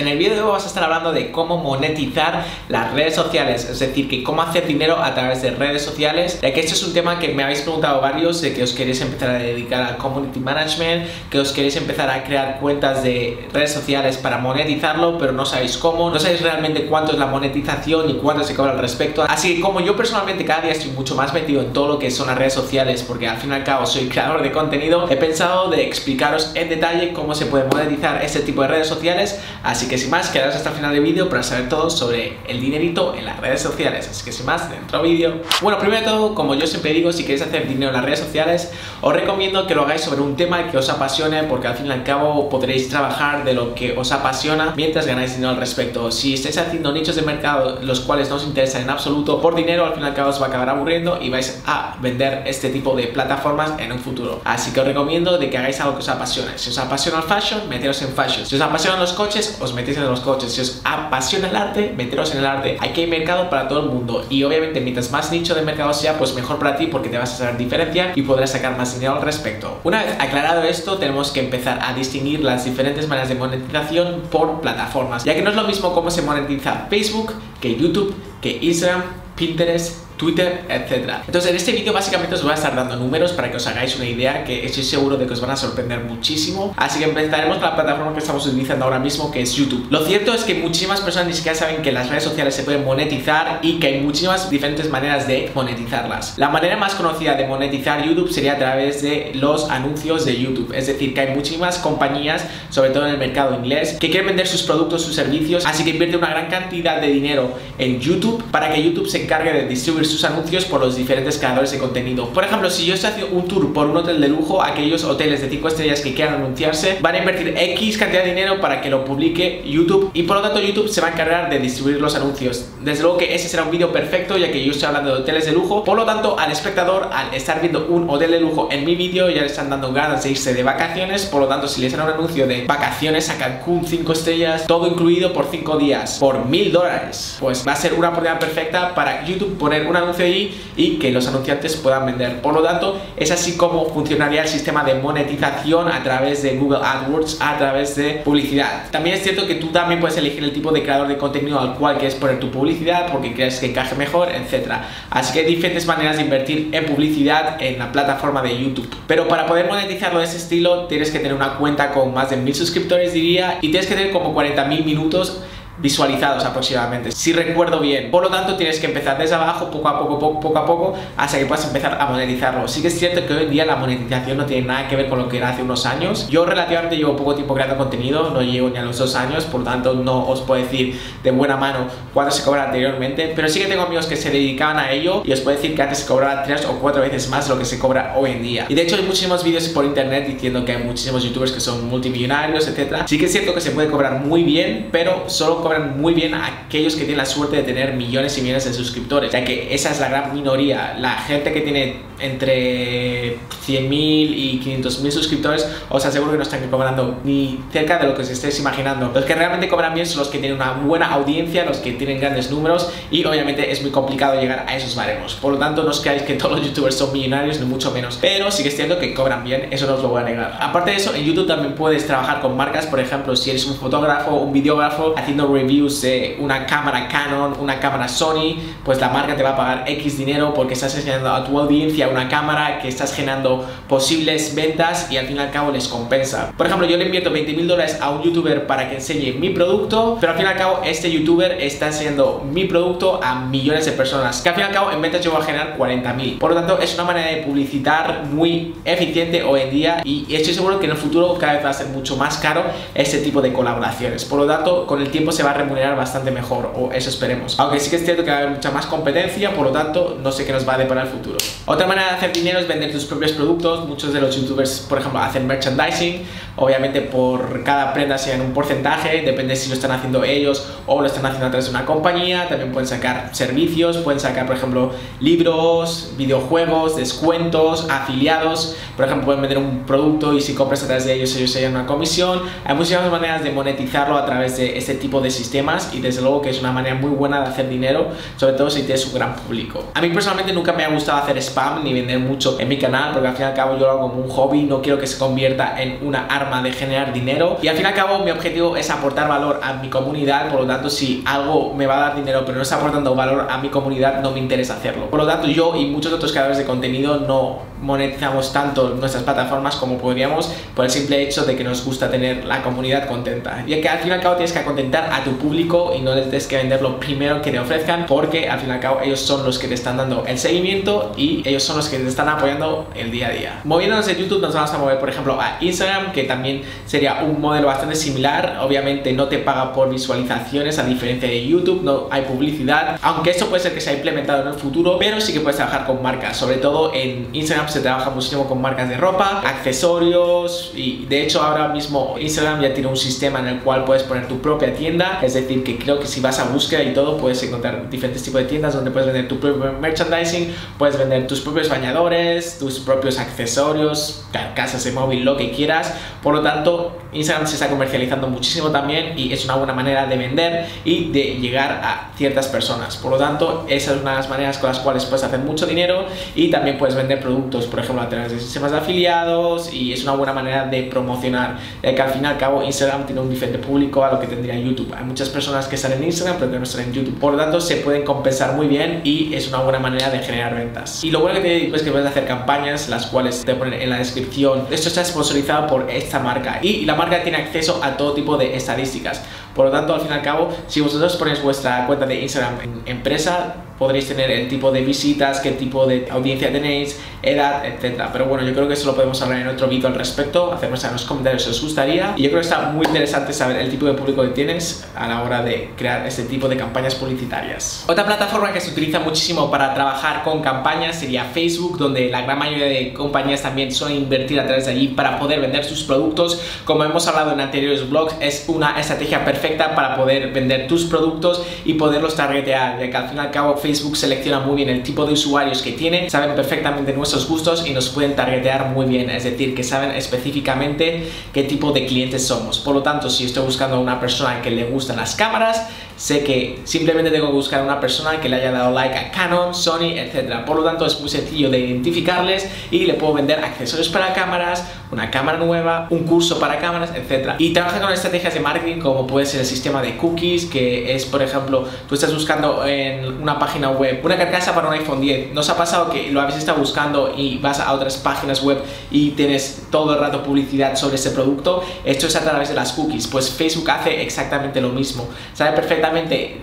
En el vídeo de hoy vamos a estar hablando de cómo monetizar las redes sociales, es decir, que cómo hacer dinero a través de redes sociales, ya que este es un tema que me habéis preguntado varios, de que os queréis empezar a dedicar al community management, que os queréis empezar a crear cuentas de redes sociales para monetizarlo, pero no sabéis cómo, no sabéis realmente cuánto es la monetización y cuánto se cobra al respecto. Así que como yo personalmente cada día estoy mucho más metido en todo lo que son las redes sociales, porque al fin y al cabo soy creador de contenido, he pensado de explicaros en detalle cómo se puede monetizar este tipo de redes sociales, así que sin más, quedaros hasta el final del vídeo para saber todo sobre el dinerito en las redes sociales. Así que sin más, dentro vídeo. Bueno, primero de todo, como yo siempre digo, si queréis hacer dinero en las redes sociales, os recomiendo que lo hagáis sobre un tema que os apasione, porque al fin y al cabo podréis trabajar de lo que os apasiona mientras ganáis dinero al respecto. Si estáis haciendo nichos de mercado los cuales no os interesan en absoluto por dinero, al fin y al cabo os va a acabar aburriendo y vais a vender este tipo de plataformas en un futuro. Así que os recomiendo de que hagáis algo que os apasione. Si os apasiona el fashion, meteros en fashion. Si os apasionan los coches, os metéis en los coches. Si os apasiona el arte, meteros en el arte. Aquí hay mercado para todo el mundo y obviamente mientras más nicho de mercado sea, pues mejor para ti porque te vas a saber diferenciar y podrás sacar más dinero al respecto. Una vez aclarado esto, tenemos que empezar a distinguir las diferentes maneras de monetización por plataformas, ya que no es lo mismo cómo se monetiza Facebook que YouTube, que Instagram, Pinterest, Twitter, etcétera. Entonces en este vídeo básicamente os voy a estar dando números para que os hagáis una idea que estoy seguro de que os van a sorprender muchísimo. Así que empezaremos con la plataforma que estamos utilizando ahora mismo que es YouTube. Lo cierto es que muchísimas personas ni siquiera saben que las redes sociales se pueden monetizar y que hay muchísimas diferentes maneras de monetizarlas. La manera más conocida de monetizar YouTube sería a través de los anuncios de YouTube. Es decir, que hay muchísimas compañías, sobre todo en el mercado inglés, que quieren vender sus productos, sus servicios, así que invierte una gran cantidad de dinero en YouTube para que YouTube se encargue de distribuir sus anuncios por los diferentes creadores de contenido. Por ejemplo, si yo estoy haciendo un tour por un hotel de lujo, aquellos hoteles de 5 estrellas que quieran anunciarse van a invertir X cantidad de dinero para que lo publique YouTube y por lo tanto YouTube se va a encargar de distribuir los anuncios. Desde luego que ese será un vídeo perfecto ya que yo estoy hablando de hoteles de lujo, por lo tanto al espectador al estar viendo un hotel de lujo en mi vídeo ya le están dando ganas de irse de vacaciones, por lo tanto si les dan un anuncio de vacaciones a Cancún 5 estrellas, todo incluido por 5 días, por mil dólares, pues va a ser una oportunidad perfecta para YouTube poner una anuncio ahí y que los anunciantes puedan vender. Por lo tanto, es así como funcionaría el sistema de monetización a través de Google AdWords, a través de publicidad. También es cierto que tú también puedes elegir el tipo de creador de contenido al cual quieres poner tu publicidad porque crees que encaje mejor, etcétera. Así que hay diferentes maneras de invertir en publicidad en la plataforma de YouTube. Pero para poder monetizarlo de ese estilo, tienes que tener una cuenta con más de mil suscriptores, diría, y tienes que tener como 40.000 minutos visualizados aproximadamente, si recuerdo bien. Por lo tanto, tienes que empezar desde abajo, poco a poco, poco, poco a poco, hasta que puedas empezar a monetizarlo. Sí que es cierto que hoy en día la monetización no tiene nada que ver con lo que era hace unos años. Yo relativamente llevo poco tiempo creando contenido, no llevo ni a los dos años, por lo tanto no os puedo decir de buena mano cuánto se cobra anteriormente, pero sí que tengo amigos que se dedicaban a ello y os puedo decir que antes se cobraba tres o cuatro veces más lo que se cobra hoy en día. Y de hecho hay muchísimos vídeos por internet diciendo que hay muchísimos youtubers que son multimillonarios, etcétera. Sí que es cierto que se puede cobrar muy bien, pero solo muy bien aquellos que tienen la suerte de tener millones y millones de suscriptores, ya que esa es la gran minoría. La gente que tiene entre 100.000 y 500.000 suscriptores, os aseguro que no están cobrando ni cerca de lo que os estéis imaginando. Los que realmente cobran bien son los que tienen una buena audiencia, los que tienen grandes números y obviamente es muy complicado llegar a esos baremos. Por lo tanto, no os creáis que todos los youtubers son millonarios, ni mucho menos. Pero sí que es cierto que cobran bien, eso no os lo voy a negar. Aparte de eso, en YouTube también puedes trabajar con marcas, por ejemplo, si eres un fotógrafo, un videógrafo, haciendo reviews una cámara Canon, una cámara Sony, pues la marca te va a pagar X dinero porque estás enseñando a tu audiencia una cámara que estás generando posibles ventas y al fin y al cabo les compensa. Por ejemplo, yo le invierto 20 mil dólares a un youtuber para que enseñe mi producto, pero al fin y al cabo este youtuber está enseñando mi producto a millones de personas, que al fin y al cabo en ventas yo voy a generar 40 mil. Por lo tanto, es una manera de publicitar muy eficiente hoy en día y estoy seguro que en el futuro cada vez va a ser mucho más caro este tipo de colaboraciones. Por lo tanto, con el tiempo se se va a remunerar bastante mejor, o eso esperemos. Aunque sí que es cierto que va a haber mucha más competencia, por lo tanto, no sé qué nos va a deparar el futuro. Otra manera de hacer dinero es vender tus propios productos. Muchos de los youtubers, por ejemplo, hacen merchandising. Obviamente, por cada prenda se dan un porcentaje, depende si lo están haciendo ellos o lo están haciendo a través de una compañía. También pueden sacar servicios, pueden sacar, por ejemplo, libros, videojuegos, descuentos, afiliados. Por ejemplo, pueden vender un producto y si compras a través de ellos, ellos se llevan una comisión. Hay muchísimas maneras de monetizarlo a través de este tipo de sistemas y desde luego que es una manera muy buena de hacer dinero, sobre todo si tienes un gran público. A mí personalmente nunca me ha gustado hacer spam ni vender mucho en mi canal porque al fin y al cabo yo lo hago como un hobby, no quiero que se convierta en una arma de generar dinero y al fin y al cabo mi objetivo es aportar valor a mi comunidad, por lo tanto si algo me va a dar dinero pero no está aportando valor a mi comunidad no me interesa hacerlo. Por lo tanto yo y muchos otros creadores de contenido no monetizamos tanto nuestras plataformas como podríamos por el simple hecho de que nos gusta tener la comunidad contenta. Y que al fin y al cabo tienes que contentar a tu público y no les tienes que vender lo primero que te ofrezcan porque al fin y al cabo ellos son los que te están dando el seguimiento y ellos son los que te están apoyando el día a día. Moviéndonos de YouTube nos vamos a mover por ejemplo a Instagram que también sería un modelo bastante similar. Obviamente no te paga por visualizaciones a diferencia de YouTube, no hay publicidad. Aunque esto puede ser que sea implementado en el futuro, pero sí que puedes trabajar con marcas. Sobre todo en Instagram se trabaja muchísimo con marcas de ropa, accesorios y de hecho ahora mismo Instagram ya tiene un sistema en el cual puedes poner tu propia tienda. Es decir, que creo que si vas a búsqueda y todo puedes encontrar diferentes tipos de tiendas donde puedes vender tu propio merchandising, puedes vender tus propios bañadores, tus propios accesorios, carcasas de móvil, lo que quieras. Por lo tanto, Instagram se está comercializando muchísimo también y es una buena manera de vender y de llegar a ciertas personas. Por lo tanto, esa es una de las maneras con las cuales puedes hacer mucho dinero y también puedes vender productos, por ejemplo, a través de sistemas de afiliados y es una buena manera de promocionar, que al fin y al cabo Instagram tiene un diferente público a lo que tendría YouTube. Hay muchas personas que están en Instagram pero que no están en YouTube. Por lo tanto, se pueden compensar muy bien y es una buena manera de generar ventas. Y lo bueno que te es que puedes hacer campañas, las cuales te ponen en la descripción. Esto está sponsorizado por esta marca y la marca tiene acceso a todo tipo de estadísticas. Por lo tanto, al fin y al cabo, si vosotros ponéis vuestra cuenta de Instagram en empresa, podréis tener el tipo de visitas, qué tipo de audiencia tenéis, edad, etcétera. Pero bueno, yo creo que eso lo podemos hablar en otro vídeo al respecto, hacernos en los comentarios si os gustaría. Y yo creo que está muy interesante saber el tipo de público que tienes a la hora de crear este tipo de campañas publicitarias. Otra plataforma que se utiliza muchísimo para trabajar con campañas sería Facebook, donde la gran mayoría de compañías también suelen invertir a través de allí para poder vender sus productos. Como hemos hablado en anteriores blogs, es una estrategia perfecta para poder vender tus productos y poderlos targetear, ya que al fin y al cabo Facebook Facebook selecciona muy bien el tipo de usuarios que tiene, saben perfectamente nuestros gustos y nos pueden targetear muy bien, es decir, que saben específicamente qué tipo de clientes somos. Por lo tanto, si estoy buscando a una persona que le gustan las cámaras, sé que simplemente tengo que buscar a una persona que le haya dado like a Canon, Sony, etc. Por lo tanto, es muy sencillo de identificarles y le puedo vender accesorios para cámaras, una cámara nueva, un curso para cámaras, etc. Y trabaja con estrategias de marketing como puede ser el sistema de cookies, que es, por ejemplo, tú estás buscando en una página web una carcasa para un iPhone 10. ¿Nos ha pasado que lo habéis estado buscando y vas a otras páginas web y tienes todo el rato publicidad sobre ese producto? Esto es a través de las cookies. Pues Facebook hace exactamente lo mismo. Sabe perfectamente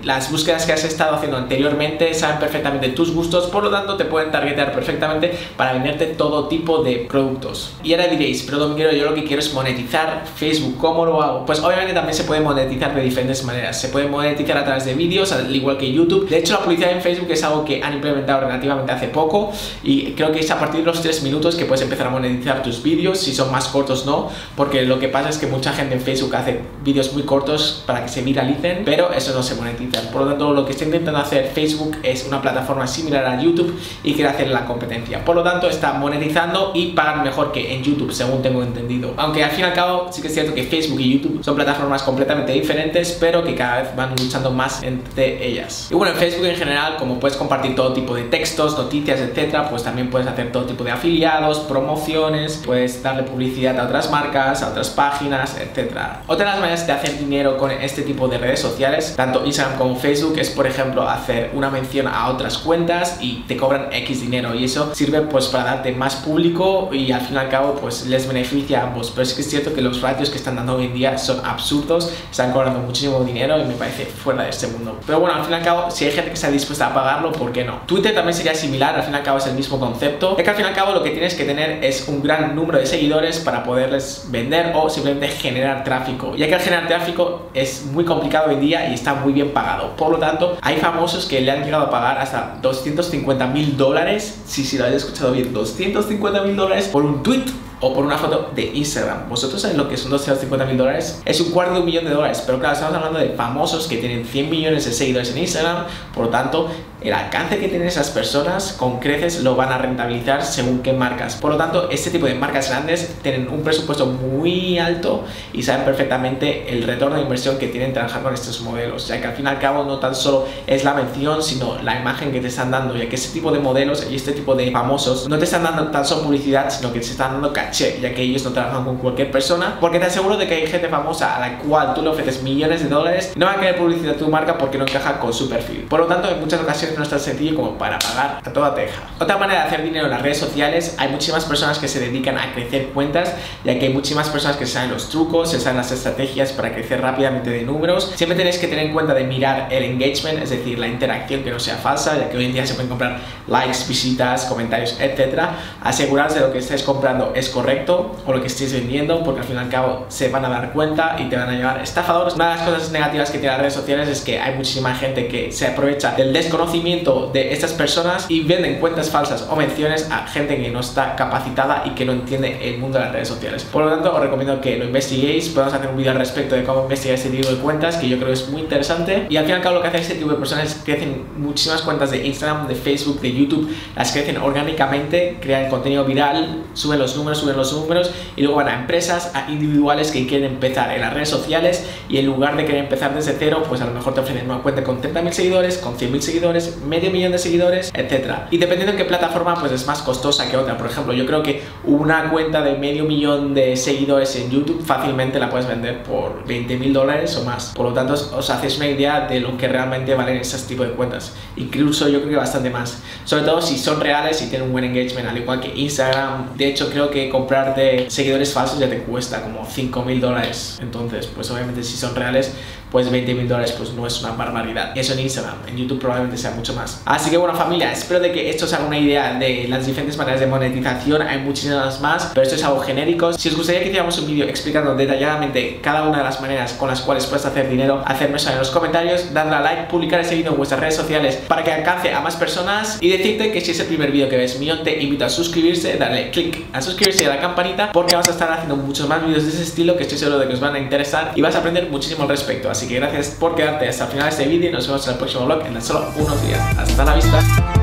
las búsquedas que has estado haciendo anteriormente, saben perfectamente tus gustos, por lo tanto te pueden targetear perfectamente para venderte todo tipo de productos. Y ahora diréis, pero yo lo que quiero es monetizar Facebook. ¿Cómo lo hago? Pues obviamente también se puede monetizar de diferentes maneras. Se puede monetizar a través de vídeos, al igual que YouTube. De hecho, la publicidad en Facebook es algo que han implementado relativamente hace poco y creo que es a partir de los 3 minutos que puedes empezar a monetizar tus vídeos, si son más cortos no, porque lo que pasa es que mucha gente en Facebook hace vídeos muy cortos para que se viralicen, pero eso no se monetiza. Por lo tanto, lo que está intentando hacer Facebook es una plataforma similar a YouTube y quiere hacer la competencia. Por lo tanto, está monetizando y pagan mejor que en YouTube, según tengo entendido. Aunque al fin y al cabo sí que es cierto que Facebook y YouTube son plataformas completamente diferentes, pero que cada vez van luchando más entre ellas. Y bueno, en Facebook en general, como puedes compartir todo tipo de textos, noticias, etcétera, pues también puedes hacer todo tipo de afiliados, promociones, puedes darle publicidad a otras marcas, a otras páginas, etcétera. Otra de las maneras de hacer dinero con este tipo de redes sociales tanto Instagram como Facebook, es por ejemplo hacer una mención a otras cuentas y te cobran X dinero y eso sirve pues para darte más público y al fin y al cabo pues les beneficia a ambos. Pero es que es cierto que los ratios que están dando hoy en día son absurdos, están cobrando muchísimo dinero y me parece fuera de este mundo. Pero bueno, al fin y al cabo, si hay gente que está dispuesta a pagarlo, ¿por qué no? Twitter también sería similar, al fin y al cabo es el mismo concepto. Es que al fin y al cabo lo que tienes que tener es un gran número de seguidores para poderles vender o simplemente generar tráfico. Ya que al generar tráfico es muy complicado hoy en día y está muy bien pagado. Por lo tanto, hay famosos que le han llegado a pagar hasta 250 mil dólares, si si lo habéis escuchado bien, 250 mil dólares por un tweet o por una foto de Instagram. ¿Vosotros sabéis lo que son 250 mil dólares? Es un cuarto de un millón de dólares, pero claro, estamos hablando de famosos que tienen 100 millones de seguidores en Instagram, por lo tanto, el alcance que tienen esas personas con creces lo van a rentabilizar según qué marcas. Por lo tanto, este tipo de marcas grandes tienen un presupuesto muy alto y saben perfectamente el retorno de inversión que tienen trabajar con estos modelos, ya que al fin y al cabo no tan solo es la mención, sino la imagen que te están dando, ya que este tipo de modelos y este tipo de famosos no te están dando tan solo publicidad, sino que te están dando ya que ellos no trabajan con cualquier persona, porque te aseguro de que hay gente famosa a la cual tú le ofreces millones de dólares y no va a querer publicidad tu marca porque no encaja con su perfil. Por lo tanto, en muchas ocasiones no es tan sencillo como para pagar a toda teja. Otra manera de hacer dinero en las redes sociales, hay muchísimas personas que se dedican a crecer cuentas, ya que hay muchísimas personas que saben los trucos, se saben las estrategias para crecer rápidamente de números. Siempre tenéis que tener en cuenta de mirar el engagement, es decir, la interacción que no sea falsa, ya que hoy en día se pueden comprar likes, visitas, comentarios, etcétera. Aseguraros de lo que estés comprando es correcto o lo que estés vendiendo, porque al fin y al cabo se van a dar cuenta y te van a llevar estafadores. Una de las cosas negativas que tienen las redes sociales es que hay muchísima gente que se aprovecha del desconocimiento de estas personas y venden cuentas falsas o menciones a gente que no está capacitada y que no entiende el mundo de las redes sociales. Por lo tanto, os recomiendo que lo investiguéis. Podemos hacer un vídeo al respecto de cómo investigar este tipo de cuentas, que yo creo es muy interesante. Y al fin y al cabo, lo que hace este tipo de personas es que crecen muchísimas cuentas de Instagram, de Facebook, de YouTube, las crecen orgánicamente, crean contenido viral, suben los números, los números y luego van a empresas, a individuales que quieren empezar en las redes sociales y en lugar de querer empezar desde cero, pues a lo mejor te ofrecen una cuenta con 30.000 seguidores, con 100.000 seguidores, medio millón de seguidores, etcétera. Y dependiendo en qué plataforma, pues es más costosa que otra. Por ejemplo, yo creo que una cuenta de medio millón de seguidores en YouTube fácilmente la puedes vender por 20.000 dólares o más. Por lo tanto, os hacéis una idea de lo que realmente valen esos tipos de cuentas. Incluso yo creo que bastante más. Sobre todo si son reales y tienen un buen engagement, al igual que Instagram. De hecho, creo que comprarte seguidores falsos ya te cuesta como 5 mil dólares. Entonces, pues obviamente si son reales, pues 20 mil dólares pues no es una barbaridad. Eso en Instagram, en YouTube probablemente sea mucho más. Así que bueno familia, espero de que esto os haga una idea de las diferentes maneras de monetización. Hay muchísimas más, pero esto es algo genérico. Si os gustaría que hiciéramos un vídeo explicando detalladamente cada una de las maneras con las cuales puedes hacer dinero, hacedme eso en los comentarios, dadle a like, publicar ese vídeo en vuestras redes sociales para que alcance a más personas y decirte que si es el primer vídeo que ves mío, te invito a suscribirse, darle click a suscribirse y a la campanita porque vamos a estar haciendo muchos más vídeos de ese estilo que estoy seguro de que os van a interesar y vas a aprender muchísimo al respecto. Así que gracias por quedarte hasta el final de este vídeo y nos vemos en el próximo vlog en solo unos días. Hasta la vista.